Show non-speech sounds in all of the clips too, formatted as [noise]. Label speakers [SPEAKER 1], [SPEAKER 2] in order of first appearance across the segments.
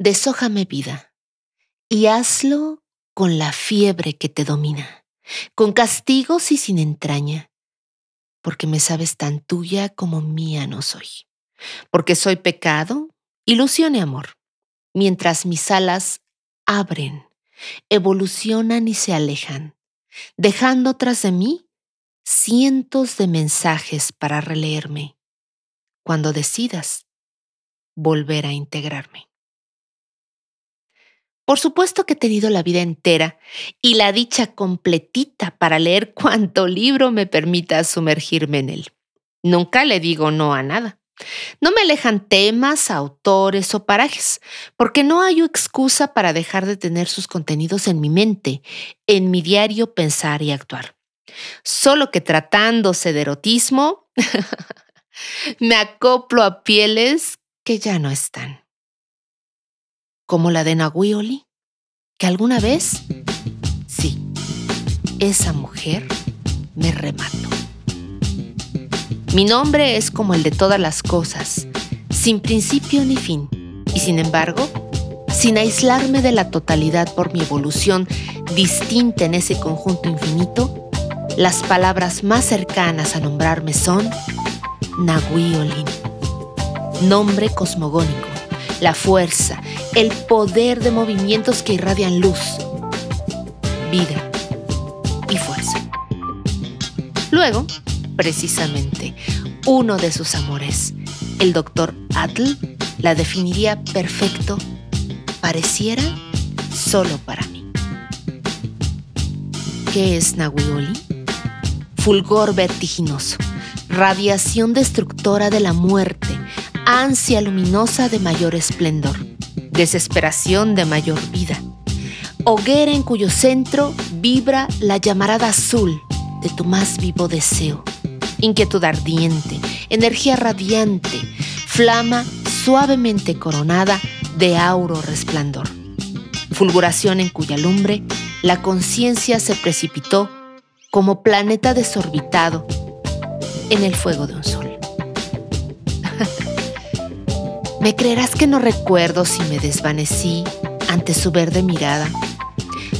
[SPEAKER 1] Deshójame vida y hazlo con la fiebre que te domina, con castigos y sin entraña, porque me sabes tan tuya como mía no soy, porque soy pecado, ilusión y amor, mientras mis alas abren, evolucionan y se alejan, dejando tras de mí cientos de mensajes para releerme, cuando decidas volver a integrarme. Por supuesto que he tenido la vida entera y la dicha completita para leer [laughs] cuanto libro me permita sumergirme en él. Nunca le digo no a nada. No me alejan temas, autores o parajes, porque no hay excusa para dejar de tener sus contenidos en mi mente, en mi diario pensar y actuar. Solo que tratándose de erotismo, [laughs] me acoplo a pieles que ya no están. Como la de Nahuioli, que alguna vez, sí, esa mujer me remató. Mi nombre es como el de todas las cosas, sin principio ni fin, y sin embargo, sin aislarme de la totalidad por mi evolución distinta en ese conjunto infinito, las palabras más cercanas a nombrarme son Nahui nombre cosmogónico, la fuerza, el poder de movimientos que irradian luz, vida y fuerza. Luego, precisamente, uno de sus amores, el doctor Atl, la definiría perfecto, pareciera solo para mí. ¿Qué es Nahuioli? Fulgor vertiginoso, radiación destructora de la muerte, ansia luminosa de mayor esplendor, desesperación de mayor vida, hoguera en cuyo centro vibra la llamarada azul de tu más vivo deseo inquietud ardiente, energía radiante, flama suavemente coronada de auro resplandor. Fulguración en cuya lumbre la conciencia se precipitó como planeta desorbitado en el fuego de un sol. Me creerás que no recuerdo si me desvanecí ante su verde mirada,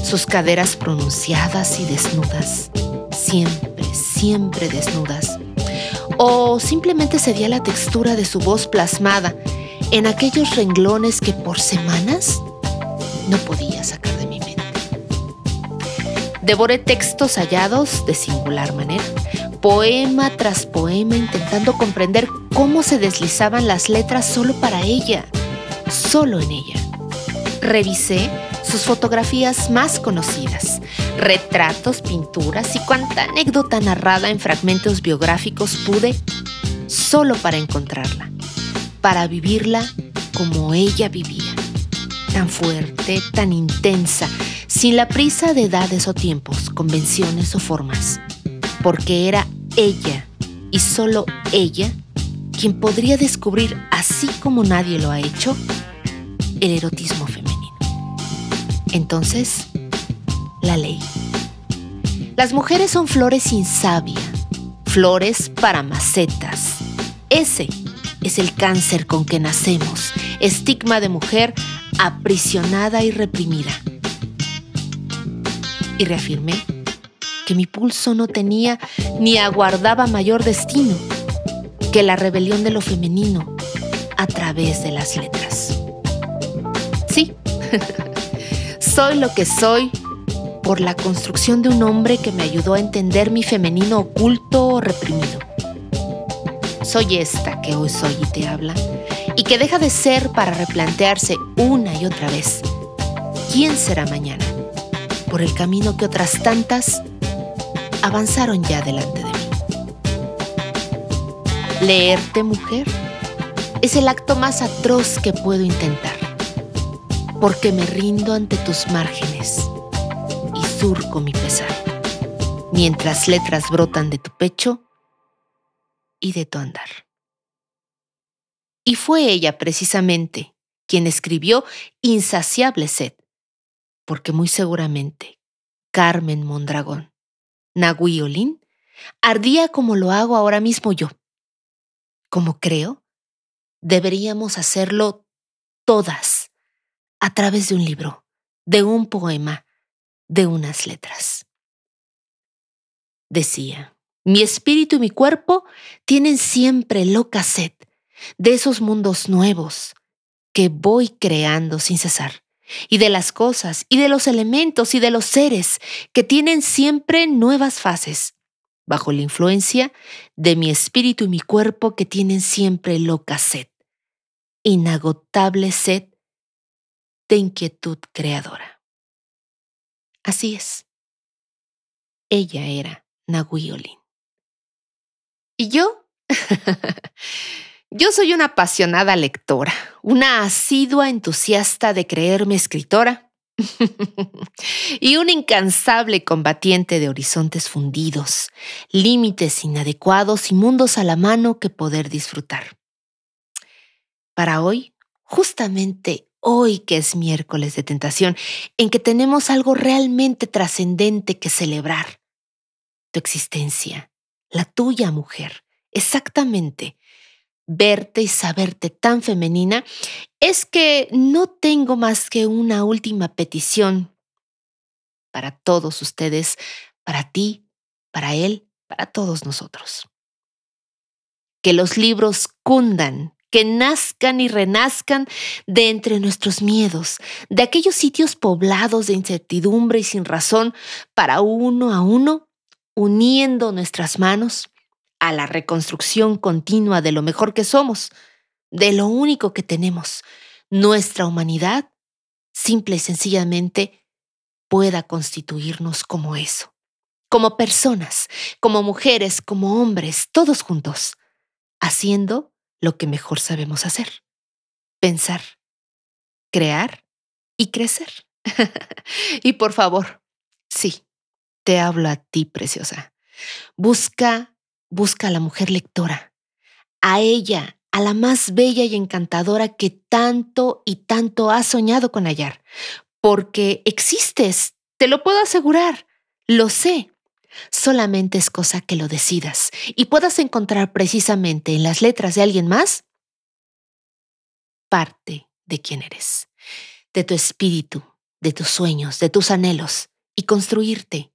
[SPEAKER 1] sus caderas pronunciadas y desnudas, siempre siempre desnudas. O simplemente sería la textura de su voz plasmada en aquellos renglones que por semanas no podía sacar de mi mente. Devoré textos hallados de singular manera, poema tras poema intentando comprender cómo se deslizaban las letras solo para ella, solo en ella. Revisé sus fotografías más conocidas, retratos, pinturas y cuanta anécdota narrada en fragmentos biográficos pude solo para encontrarla, para vivirla como ella vivía, tan fuerte, tan intensa, sin la prisa de edades o tiempos, convenciones o formas, porque era ella y solo ella quien podría descubrir, así como nadie lo ha hecho, el erotismo femenino. Entonces, la ley. Las mujeres son flores sin savia, flores para macetas. Ese es el cáncer con que nacemos, estigma de mujer aprisionada y reprimida. Y reafirmé que mi pulso no tenía ni aguardaba mayor destino que la rebelión de lo femenino a través de las letras. Sí. [laughs] Soy lo que soy por la construcción de un hombre que me ayudó a entender mi femenino oculto o reprimido. Soy esta que hoy soy y te habla, y que deja de ser para replantearse una y otra vez quién será mañana, por el camino que otras tantas avanzaron ya delante. Leerte, mujer, es el acto más atroz que puedo intentar porque me rindo ante tus márgenes y surco mi pesar, mientras letras brotan de tu pecho y de tu andar. Y fue ella precisamente quien escribió Insaciable Sed, porque muy seguramente Carmen Mondragón, Nahui ardía como lo hago ahora mismo yo. Como creo, deberíamos hacerlo todas a través de un libro, de un poema, de unas letras. Decía, mi espíritu y mi cuerpo tienen siempre loca sed de esos mundos nuevos que voy creando sin cesar, y de las cosas, y de los elementos, y de los seres que tienen siempre nuevas fases, bajo la influencia de mi espíritu y mi cuerpo que tienen siempre loca sed, inagotable sed de inquietud creadora. Así es. Ella era Nahuiolin. ¿Y yo? [laughs] yo soy una apasionada lectora, una asidua entusiasta de creerme escritora [laughs] y un incansable combatiente de horizontes fundidos, límites inadecuados y mundos a la mano que poder disfrutar. Para hoy, justamente hoy que es miércoles de tentación, en que tenemos algo realmente trascendente que celebrar. Tu existencia, la tuya mujer, exactamente. Verte y saberte tan femenina es que no tengo más que una última petición para todos ustedes, para ti, para él, para todos nosotros. Que los libros cundan que nazcan y renazcan de entre nuestros miedos, de aquellos sitios poblados de incertidumbre y sin razón, para uno a uno, uniendo nuestras manos a la reconstrucción continua de lo mejor que somos, de lo único que tenemos, nuestra humanidad, simple y sencillamente, pueda constituirnos como eso, como personas, como mujeres, como hombres, todos juntos, haciendo lo que mejor sabemos hacer. Pensar, crear y crecer. [laughs] y por favor, sí, te hablo a ti, preciosa. Busca, busca a la mujer lectora, a ella, a la más bella y encantadora que tanto y tanto has soñado con hallar, porque existes, te lo puedo asegurar, lo sé. Solamente es cosa que lo decidas y puedas encontrar precisamente en las letras de alguien más parte de quién eres, de tu espíritu, de tus sueños, de tus anhelos y construirte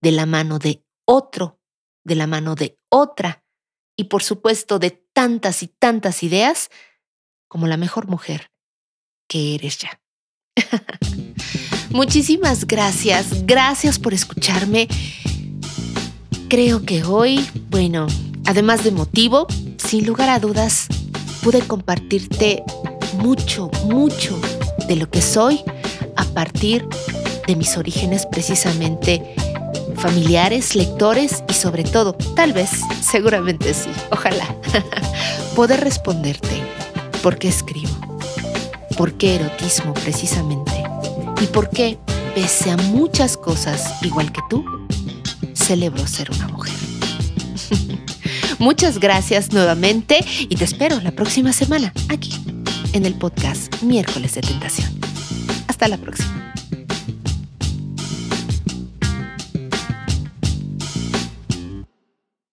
[SPEAKER 1] de la mano de otro, de la mano de otra y por supuesto de tantas y tantas ideas como la mejor mujer que eres ya. Muchísimas gracias, gracias por escucharme. Creo que hoy, bueno, además de motivo, sin lugar a dudas, pude compartirte mucho, mucho de lo que soy a partir de mis orígenes precisamente familiares, lectores y sobre todo, tal vez, seguramente sí, ojalá, [laughs] poder responderte por qué escribo, por qué erotismo precisamente y por qué, pese a muchas cosas igual que tú, celebro ser una mujer. [laughs] Muchas gracias nuevamente y te espero la próxima semana aquí en el podcast Miércoles de Tentación. Hasta la próxima.